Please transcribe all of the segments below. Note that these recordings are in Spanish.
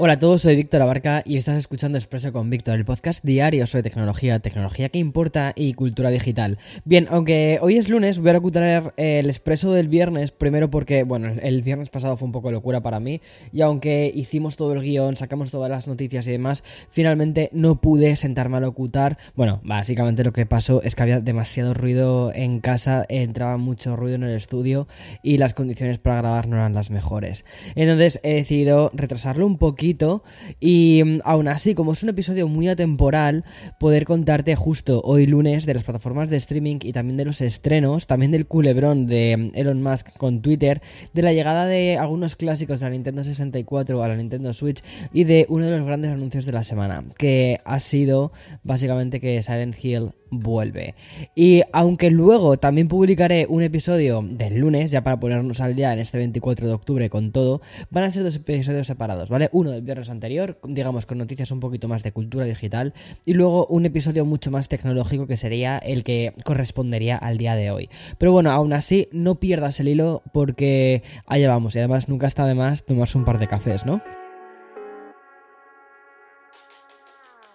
Hola a todos, soy Víctor Abarca y estás escuchando Expreso con Víctor, el podcast diario sobre tecnología, tecnología que importa y cultura digital. Bien, aunque hoy es lunes, voy a recuperar el expreso del viernes, primero porque, bueno, el viernes pasado fue un poco locura para mí, y aunque hicimos todo el guion, sacamos todas las noticias y demás, finalmente no pude sentarme a locutar. Bueno, básicamente lo que pasó es que había demasiado ruido en casa, entraba mucho ruido en el estudio y las condiciones para grabar no eran las mejores. Entonces he decidido retrasarlo un poquito y mm, aún así, como es un episodio muy atemporal, poder contarte justo hoy lunes de las plataformas de streaming y también de los estrenos, también del culebrón de mm, Elon Musk con Twitter, de la llegada de algunos clásicos de la Nintendo 64 a la Nintendo Switch y de uno de los grandes anuncios de la semana, que ha sido básicamente que Silent Hill vuelve. Y aunque luego también publicaré un episodio del lunes, ya para ponernos al día en este 24 de octubre con todo, van a ser dos episodios separados, ¿vale? Uno del viernes anterior, digamos con noticias un poquito más de cultura digital, y luego un episodio mucho más tecnológico que sería el que correspondería al día de hoy. Pero bueno, aún así, no pierdas el hilo porque allá vamos, y además nunca está de más tomarse un par de cafés, ¿no?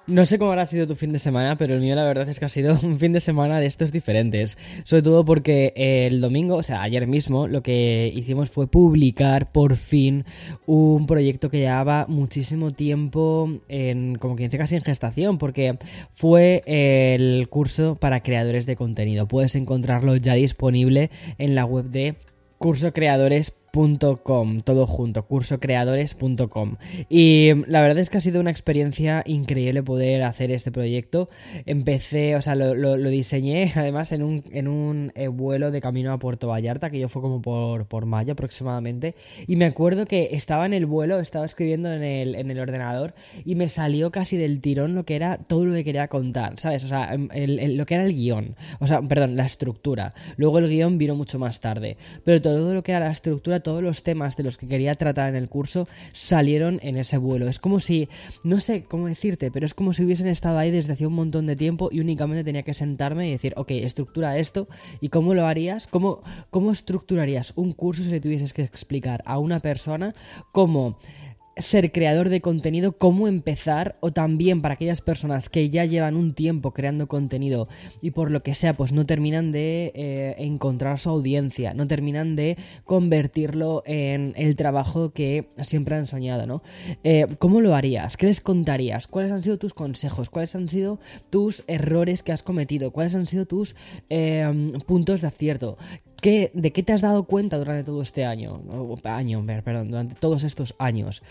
No sé cómo habrá sido tu fin de semana, pero el mío la verdad es que ha sido un fin de semana de estos diferentes. Sobre todo porque el domingo, o sea, ayer mismo, lo que hicimos fue publicar por fin un proyecto que llevaba muchísimo tiempo en, como quien dice, casi en gestación, porque fue el curso para creadores de contenido. Puedes encontrarlo ya disponible en la web de cursocreadores.com .com, todo junto, cursocreadores.com. Y la verdad es que ha sido una experiencia increíble poder hacer este proyecto. Empecé, o sea, lo, diseñé además en un, en un eh, vuelo de camino a Puerto Vallarta, que yo fue como por, por mayo aproximadamente. Y me acuerdo que estaba en el vuelo, estaba escribiendo en el, en el ordenador y me salió casi del tirón lo que era todo lo que quería contar, ¿sabes? O sea, em, lo que era el guion, o sea, perdón, la estructura. Luego el guion vino mucho más tarde, pero todo lo que era la estructura todos los temas de los que quería tratar en el curso salieron en ese vuelo. Es como si, no sé cómo decirte, pero es como si hubiesen estado ahí desde hace un montón de tiempo y únicamente tenía que sentarme y decir, ok, estructura esto. ¿Y cómo lo harías? ¿Cómo, cómo estructurarías un curso si le tuvieses que explicar a una persona cómo ser creador de contenido, cómo empezar, o también para aquellas personas que ya llevan un tiempo creando contenido y por lo que sea, pues no terminan de eh, encontrar su audiencia, no terminan de convertirlo en el trabajo que siempre han soñado, ¿no? Eh, ¿Cómo lo harías? ¿Qué les contarías? ¿Cuáles han sido tus consejos? ¿Cuáles han sido tus errores que has cometido? ¿Cuáles han sido tus eh, puntos de acierto? ¿De qué te has dado cuenta durante todo este año? año, perdón, durante todos estos años.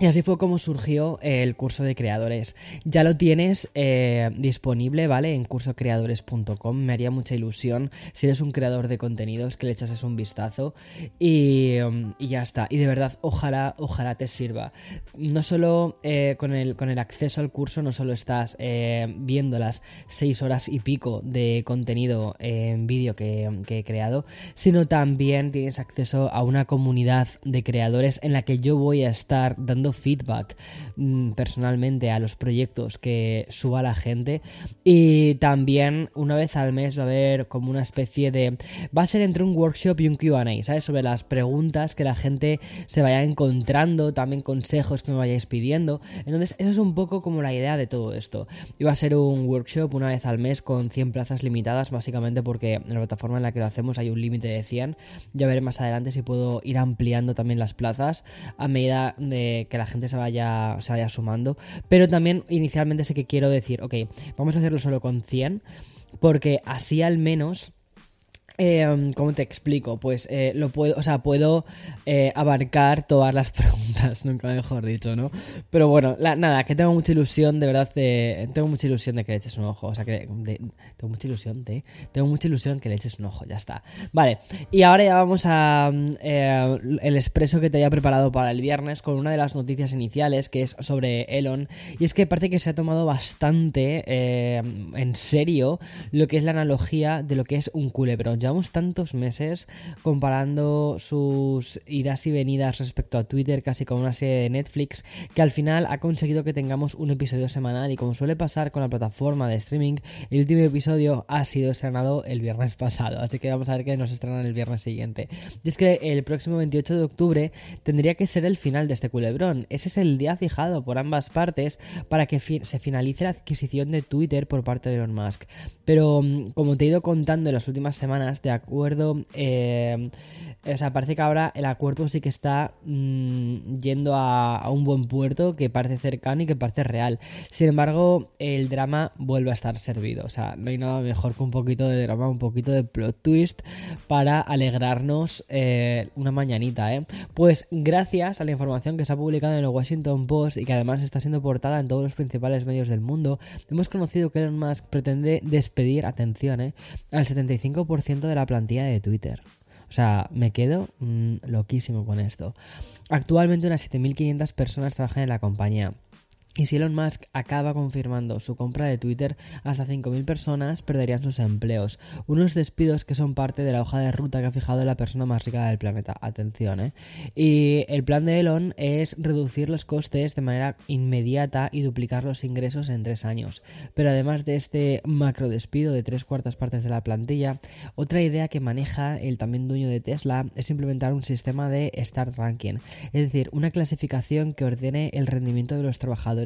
Y así fue como surgió el curso de creadores. Ya lo tienes eh, disponible, ¿vale? En cursocreadores.com. Me haría mucha ilusión si eres un creador de contenidos que le echases un vistazo. Y, um, ya está. Y de verdad, ojalá, ojalá te sirva. No solo eh, con, el, con el acceso al curso, no solo estás eh, viendo las 6 horas y pico de contenido en vídeo que, que he creado, sino también tienes acceso a una comunidad de creadores en la que yo voy a estar dando feedback mm, personalmente a los proyectos que suba la gente y también una vez al mes va a haber como una especie de va a ser entre un workshop y un Q&A, ¿sabes? Sobre las preguntas que la gente se vaya encontrando, también consejos que me vayáis pidiendo. Entonces, eso es un poco como la idea de todo esto. Va a ser un workshop una vez al mes con 100 plazas limitadas, básicamente porque en la plataforma en la que lo hacemos hay un límite de 100. Ya veré más adelante si puedo ir ampliando también las plazas a medida de que la gente se vaya, se vaya sumando. Pero también inicialmente sé que quiero decir, ok, vamos a hacerlo solo con 100, porque así al menos Eh, ¿Cómo te explico? Pues eh, lo puedo, o sea, puedo eh, abarcar todas las preguntas, nunca mejor dicho, ¿no? Pero bueno, nada, que tengo mucha ilusión, de verdad, tengo mucha ilusión de que le eches un ojo, o sea, que tengo mucha ilusión de, tengo mucha ilusión que le eches un ojo, ya está. Vale, y ahora ya vamos a el expreso que te había preparado para el viernes con una de las noticias iniciales, que es sobre Elon, y es que parece que se ha tomado bastante en serio lo que es la analogía de lo que es un culebrón. Ya llevamos tantos meses comparando sus idas y venidas respecto a Twitter, casi como una serie de Netflix, que al final ha conseguido que tengamos un episodio semanal y como suele pasar con la plataforma de streaming, el último episodio ha sido estrenado el viernes pasado, así que vamos a ver que nos estrenan el viernes siguiente. Y es que el próximo 28 de octubre tendría que ser el final de este culebrón. Ese es el día fijado por ambas partes para que se finalice la adquisición de Twitter por parte de Elon Musk. Pero mm, como te he ido contando en las últimas semanas, de acuerdo. Eh, o sea, parece que ahora el acuerdo sí que está mm, yendo a, un buen puerto que parece cercano y que parece real. Sin embargo, el drama vuelve a estar servido. O sea, no hay nada mejor que un poquito de drama, un poquito de plot twist para alegrarnos eh, una mañanita, ¿eh? Pues gracias a la información que se ha publicado en el Washington Post y que además está siendo portada en todos los principales medios del mundo, hemos conocido que Elon Musk pretende despedir, atención, ¿eh? al 75% de la plantilla de Twitter. O sea, me quedo mm, loquísimo con esto. Actualmente unas 7.500 personas trabajan en la compañía. Y si Elon Musk acaba confirmando su compra de Twitter, hasta 5.000 personas perderían sus empleos. Unos despidos que son parte de la hoja de ruta que ha fijado la persona más rica del planeta. Atención, ¿eh? Y el plan de Elon es reducir los costes de manera inmediata y duplicar los ingresos en tres años. Pero además de este macro despido de tres cuartas partes de la plantilla, otra idea que maneja el también dueño de Tesla es implementar un sistema de Start Ranking, es decir, una clasificación que ordene el rendimiento de los trabajadores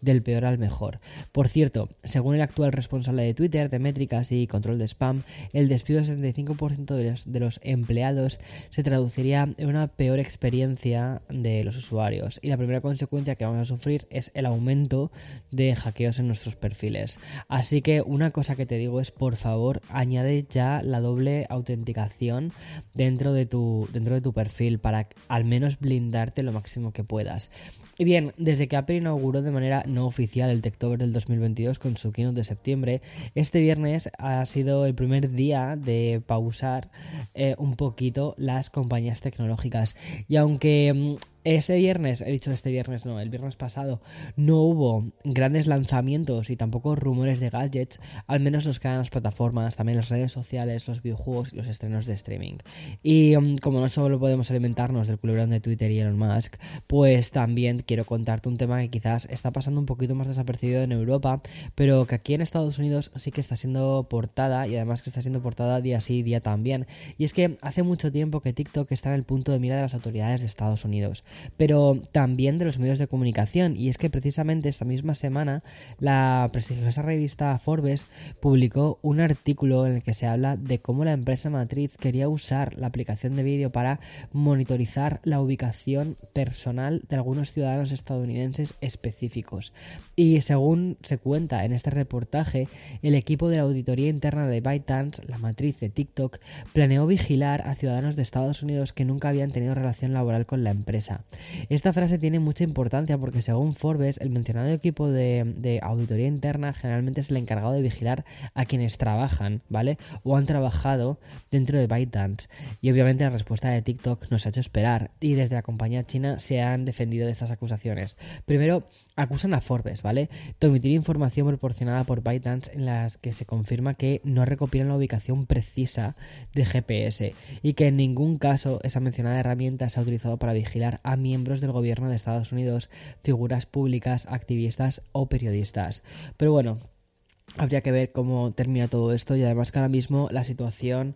del peor al mejor. Por cierto, según el actual responsable de Twitter de métricas y control de spam, el despido del 75% de los, de los empleados se traduciría en una peor experiencia de los usuarios y la primera consecuencia que vamos a sufrir es el aumento de hackeos en nuestros perfiles. Así que una cosa que te digo es por favor añade ya la doble autenticación dentro de tu, dentro de tu perfil para al menos blindarte lo máximo que puedas. Y bien, desde que Apple inauguró de manera no oficial el Techtober del 2022 con su keynote de septiembre, este viernes ha sido el primer día de pausar eh, un poquito las compañías tecnológicas. Y aunque mm, ese viernes, he dicho este viernes, no, el viernes pasado, no hubo grandes lanzamientos y tampoco rumores de gadgets, al menos nos quedan las plataformas, también las redes sociales, los videojuegos y los estrenos de streaming. Y um, como no solo podemos alimentarnos del culebrón de Twitter y Elon Musk, pues también quiero contarte un tema que quizás está pasando un poquito más desapercibido en Europa, pero que aquí en Estados Unidos sí que está siendo portada y además que está siendo portada día sí, día también. Y es que hace mucho tiempo que TikTok está en el punto de mira de las autoridades de Estados Unidos pero también de los medios de comunicación. Y es que precisamente esta misma semana la prestigiosa revista Forbes publicó un artículo en el que se habla de cómo la empresa matriz quería usar la aplicación de vídeo para monitorizar la ubicación personal de algunos ciudadanos estadounidenses específicos. Y según se cuenta en este reportaje, el equipo de la auditoría interna de ByteDance, la matriz de TikTok, planeó vigilar a ciudadanos de Estados Unidos que nunca habían tenido relación laboral con la empresa. Esta frase tiene mucha importancia porque según Forbes, el mencionado equipo de, auditoría interna generalmente es el encargado de vigilar a quienes trabajan, ¿vale? O han trabajado dentro de ByteDance. Y obviamente la respuesta de TikTok nos ha hecho esperar y desde la compañía china se han defendido de estas acusaciones. Primero, acusan a Forbes, ¿vale? De omitir información proporcionada por ByteDance en las que se confirma que no recopilan la ubicación precisa de GPS y que en ningún caso esa mencionada herramienta se ha utilizado para vigilar a miembros del gobierno de Estados Unidos, figuras públicas, activistas o periodistas. Pero bueno, habría que ver cómo termina todo esto y además que ahora mismo la situación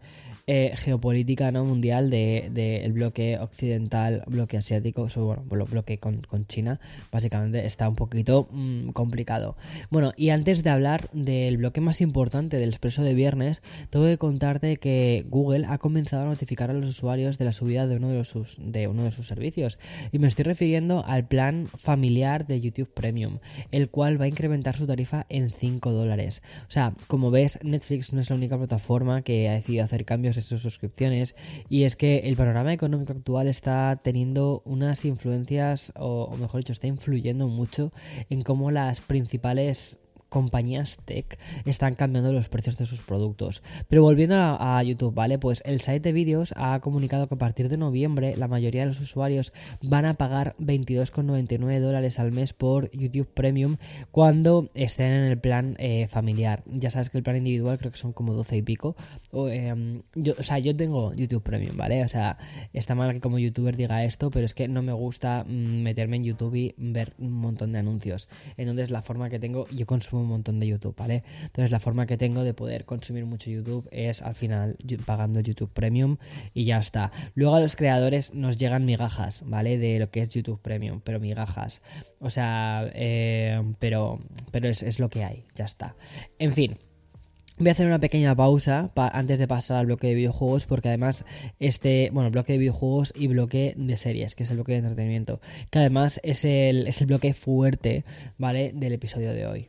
eh, geopolítica ¿no? mundial del de, bloque occidental, bloque asiático, bueno, bloque con, China, básicamente está un poquito mm, complicado. Bueno, y antes de hablar del bloque más importante del expreso de viernes, tengo que contarte que Google ha comenzado a notificar a los usuarios de la subida de uno de, sus, de uno de sus servicios. Y me estoy refiriendo al plan familiar de YouTube Premium, el cual va a incrementar su tarifa en 5 dólares. O sea, como ves, Netflix no es la única plataforma que ha decidido hacer cambios y sus suscripciones. Y es que el panorama económico actual está teniendo unas influencias, o mejor dicho, está influyendo mucho en cómo las principales compañías tech están cambiando los precios de sus productos. Pero volviendo a, YouTube, ¿vale? Pues el site de vídeos ha comunicado que a partir de noviembre la mayoría de los usuarios van a pagar 22,99 dólares al mes por YouTube Premium cuando estén en el plan eh, familiar. Ya sabes que el plan individual creo que son como 12 y pico. O, em, o sea, yo tengo YouTube Premium, ¿vale? O sea, está mal que como youtuber diga esto, pero es que no me gusta mm, meterme en YouTube y ver un montón de anuncios. Entonces la forma que tengo, yo consumo un montón de YouTube, ¿vale? Entonces la forma que tengo de poder consumir mucho YouTube es al final pagando YouTube Premium y ya está. Luego a los creadores nos llegan migajas, ¿vale? De lo que es YouTube Premium, pero migajas. O sea, eh, pero, pero es, es lo que hay, ya está. En fin. Voy a hacer una pequeña pausa antes de pasar al bloque de videojuegos porque además este, bueno, bloque de videojuegos y bloque de series, que es el bloque de entretenimiento, que además es el, es el bloque fuerte, ¿vale? Del episodio de hoy.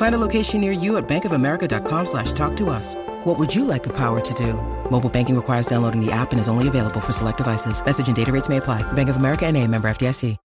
Find a location near you at bankofamerica.com slash talk to us. What would you like the power to do? Mobile banking requires downloading the app and is only available for select devices. Message and data rates may apply. Bank of America and a member FDIC.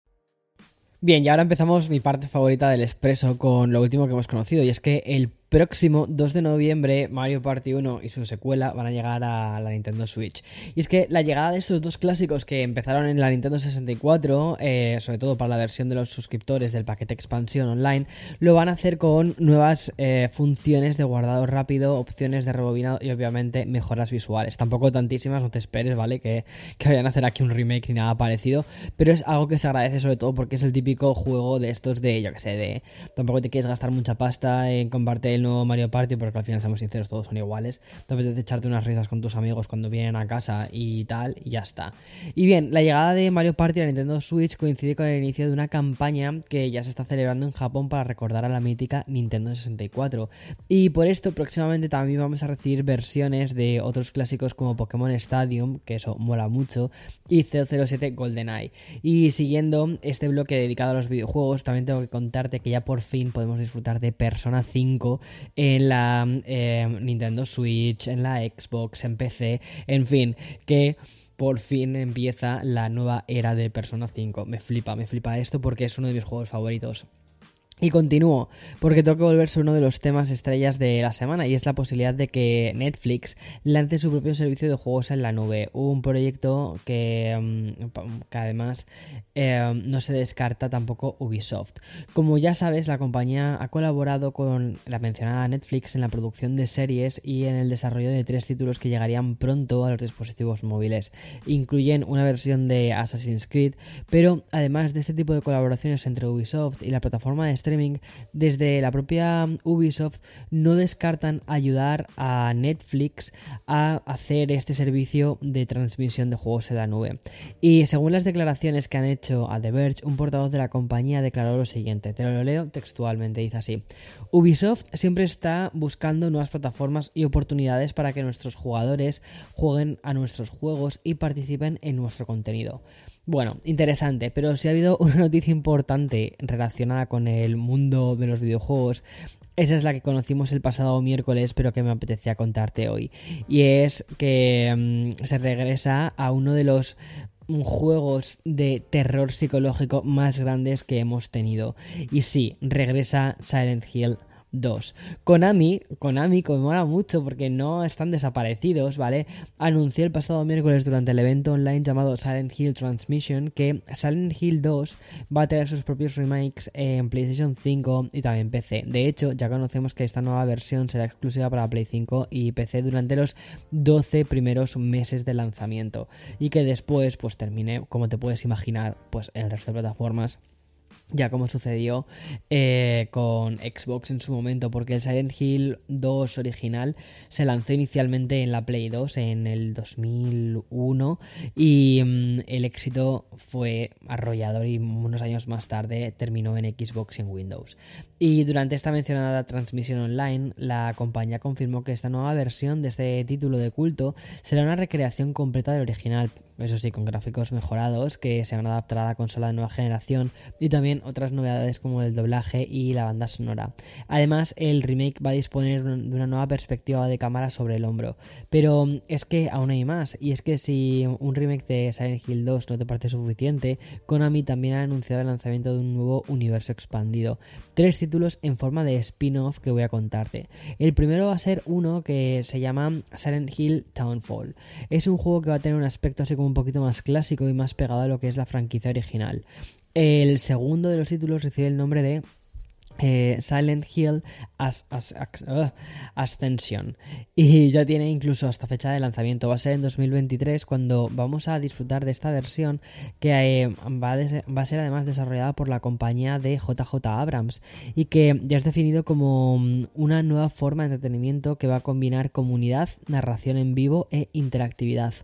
Bien, y ahora empezamos mi parte favorita del expreso con lo último que hemos conocido y es que el próximo 2 de noviembre Mario Party 1 y su secuela van a llegar a la Nintendo Switch. Y es que la llegada de estos dos clásicos que empezaron en la Nintendo 64, eh, sobre todo para la versión de los suscriptores del paquete expansión online, lo van a hacer con nuevas eh, funciones de guardado rápido, opciones de rebobinado y obviamente mejoras visuales. Tampoco tantísimas, no te esperes, ¿vale? Que, que vayan a hacer aquí un remake ni nada parecido, pero es algo que se agradece sobre todo porque es el típico juego de estos de, yo que sé, de tampoco te quieres gastar mucha pasta en compartir el nuevo Mario Party, porque al final, seamos sinceros, todos son iguales. Te apetece echarte unas risas con tus amigos cuando vienen a casa y tal, y ya está. Y bien, la llegada de Mario Party a Nintendo Switch coincide con el inicio de una campaña que ya se está celebrando en Japón para recordar a la mítica Nintendo 64. Y por esto, próximamente también vamos a recibir versiones de otros clásicos como Pokémon Stadium, que eso mola mucho, y 007 GoldenEye. Y siguiendo este bloque dedicado a los videojuegos, también tengo que contarte que ya por fin podemos disfrutar de Persona 5 en la eh, Nintendo Switch, en la Xbox, en PC, en fin, que por fin empieza la nueva era de Persona 5. Me flipa, me flipa esto porque es uno de mis juegos favoritos. Y continúo, porque tengo que volver sobre uno de los temas estrellas de la semana y es la posibilidad de que Netflix lance su propio servicio de juegos en la nube. Un proyecto que, mm, que además eh, no se descarta tampoco Ubisoft. Como ya sabes, la compañía ha colaborado con la mencionada Netflix en la producción de series y en el desarrollo de tres títulos que llegarían pronto a los dispositivos móviles. Incluyen una versión de Assassin's Creed, pero además de este tipo de colaboraciones entre Ubisoft y la plataforma de streaming, desde la propia Ubisoft no descartan ayudar a Netflix a hacer este servicio de transmisión de juegos en la nube. Y según las declaraciones que han hecho a The Verge, un portavoz de la compañía declaró lo siguiente, te lo leo textualmente, dice así, Ubisoft siempre está buscando nuevas plataformas y oportunidades para que nuestros jugadores jueguen a nuestros juegos y participen en nuestro contenido. Bueno, interesante, pero si ha habido una noticia importante relacionada con el mundo de los videojuegos, esa es la que conocimos el pasado miércoles, pero que me apetecía contarte hoy. Y es que mm, se regresa a uno de los juegos de terror psicológico más grandes que hemos tenido. Y sí, regresa Silent Hill 2. Konami, Konami conmemora mucho porque no están desaparecidos, ¿vale? Anunció el pasado miércoles durante el evento online llamado Silent Hill Transmission que Silent Hill 2 va a tener sus propios remakes en PlayStation 5 y también PC. De hecho, ya conocemos que esta nueva versión será exclusiva para Play 5 y PC durante los 12 primeros meses de lanzamiento y que después pues termine, como te puedes imaginar, pues en el resto de plataformas ya como sucedió eh, con Xbox en su momento, porque el Silent Hill 2 original se lanzó inicialmente en la Play 2 en el 2001 y mm, el éxito fue arrollador y unos años más tarde terminó en Xbox y en Windows. Y durante esta mencionada transmisión online, la compañía confirmó que esta nueva versión de este título de culto será una recreación completa del original, eso sí, con gráficos mejorados que se van a adaptar a la consola de nueva generación y también otras novedades como el doblaje y la banda sonora. Además, el remake va a disponer de una nueva perspectiva de cámara sobre el hombro. Pero es que aún hay más, y es que si un remake de Silent Hill 2 no te parece suficiente, Konami también ha anunciado el lanzamiento de un nuevo universo expandido. Tres títulos en forma de spin-off que voy a contarte. El primero va a ser uno que se llama Silent Hill Townfall. Es un juego que va a tener un aspecto así un poquito más clásico y más pegado a lo que es la franquicia original. El segundo de los títulos recibe el nombre de eh, Silent Hill uh, Ascension. Y ya tiene incluso hasta fecha de lanzamiento. Va a ser en 2023 cuando vamos a disfrutar de esta versión que eh, va, a ser además desarrollada por la compañía de JJ Abrams y que ya es definido como mm, una nueva forma de entretenimiento que va a combinar comunidad, narración en vivo e interactividad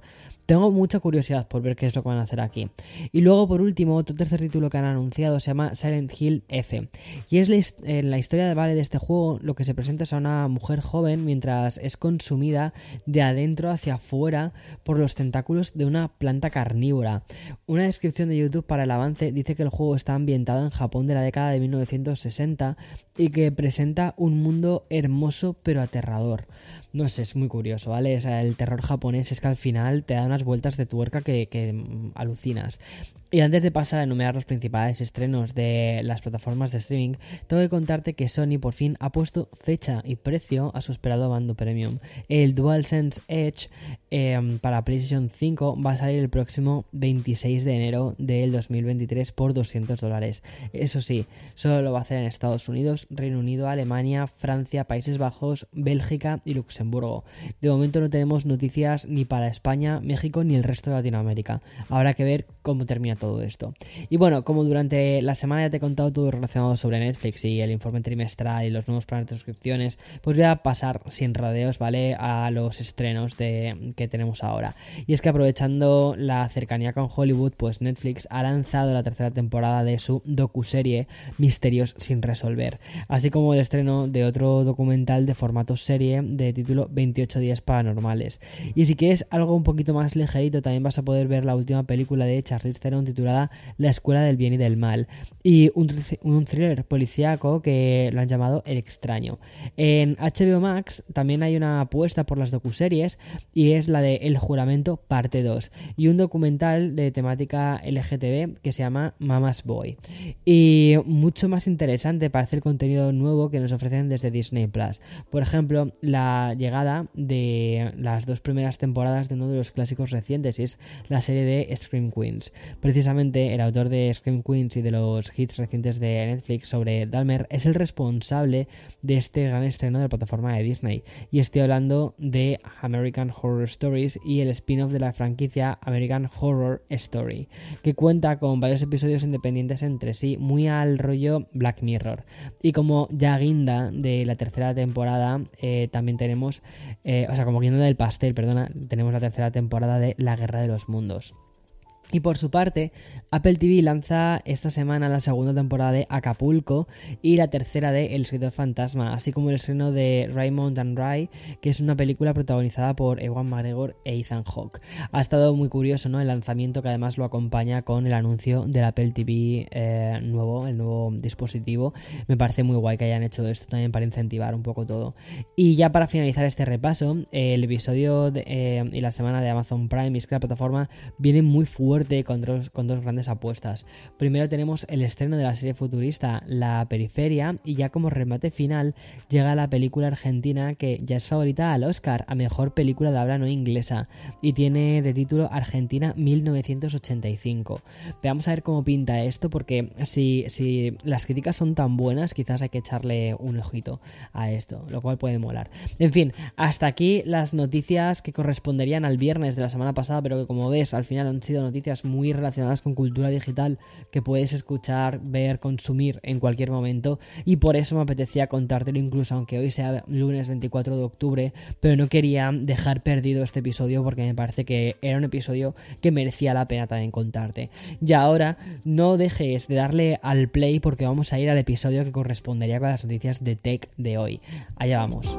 tengo mucha curiosidad por ver qué es lo que van a hacer aquí. Y luego, por último, otro tercer título que han anunciado se llama Silent Hill F. Y es la, en la historia de Vale de este juego, lo que se presenta es a una mujer joven mientras es consumida de adentro hacia afuera por los tentáculos de una planta carnívora. Una descripción de YouTube para el avance dice que el juego está ambientado en Japón de la década de 1960 y que presenta un mundo hermoso pero aterrador. No sé, es muy curioso, ¿vale? El terror japonés es que al final te da unas vueltas de tuerca que, mm, alucinas. Y antes de pasar a enumerar los principales estrenos de las plataformas de streaming, tengo que contarte que Sony por fin ha puesto fecha y precio a su esperado bando premium. El DualSense Edge em, para PlayStation 5 va a salir el próximo 26 de enero del 2023 por 200 dólares. Eso sí, solo lo va a hacer en Estados Unidos, Reino Unido, Alemania, Francia, Países Bajos, Bélgica y Luxemburgo. De momento no tenemos noticias ni para España, México ni el resto de Latinoamérica. Habrá que ver cómo termina todo esto. Y bueno, como durante la semana ya te he contado todo relacionado sobre Netflix y el informe trimestral y los nuevos planes de suscripciones, pues voy a pasar sin rodeos, ¿vale? A los estrenos de, que tenemos ahora. Y es que aprovechando la cercanía con Hollywood, pues Netflix ha lanzado la tercera temporada de su docuserie Misterios sin resolver, así como el estreno de otro documental de formato serie de título 28 días paranormales. Y si quieres algo un poquito más ligerito, también vas a poder ver la última película de Charlize Theron titulada La Escuela del Bien y del Mal y un, un thriller policíaco que lo han llamado El Extraño. En HBO Max también hay una apuesta por las docuseries y es la de El Juramento parte 2 y un documental de temática LGTB que se llama Mama's Boy. Y mucho más interesante parece el contenido nuevo que nos ofrecen desde Disney Plus. Por ejemplo, la llegada de las dos primeras temporadas de uno de los clásicos recientes y es la serie de Scream Queens. Precisamente el autor de Scream Queens y de los hits recientes de Netflix sobre Dalmer es el responsable de este gran estreno de la plataforma de Disney. Y estoy hablando de American Horror Stories y el spin-off de la franquicia American Horror Story, que cuenta con varios episodios independientes entre sí, muy al rollo Black Mirror. Y como ya guinda de la tercera temporada, eh, también tenemos, eh, o sea, como guinda del pastel, perdona, tenemos la tercera temporada de La Guerra de los Mundos. Y por su parte, Apple TV lanza esta semana la segunda temporada de Acapulco y la tercera de El escritor fantasma, así como el estreno de Raymond and Rye, que es una película protagonizada por Ewan McGregor e Ethan Hawke. Ha estado muy curioso, ¿no? El lanzamiento que además lo acompaña con el anuncio del Apple TV eh, nuevo, el nuevo dispositivo. Me parece muy guay que hayan hecho esto también para incentivar un poco todo. Y ya para finalizar este repaso, el episodio eh, y la semana de Amazon Prime es que la plataforma viene muy fuerte con dos, con dos grandes apuestas. Primero tenemos el estreno de la serie futurista La Periferia y ya como remate final llega la película argentina que ya es favorita al Oscar a Mejor Película de Habla No Inglesa y tiene de título Argentina 1985. Veamos a ver cómo pinta esto porque si, si las críticas son tan buenas quizás hay que echarle un ojito a esto, lo cual puede molar. En fin, hasta aquí las noticias que corresponderían al viernes de la semana pasada pero que como ves al final han sido noticias muy relacionadas con cultura digital que puedes escuchar, ver, consumir en cualquier momento y por eso me apetecía contártelo incluso aunque hoy sea lunes 24 de octubre, pero no quería dejar perdido este episodio porque me parece que era un episodio que merecía la pena también contarte. Y ahora no dejes de darle al play porque vamos a ir al episodio que correspondería con las noticias de tech de hoy. Allá vamos.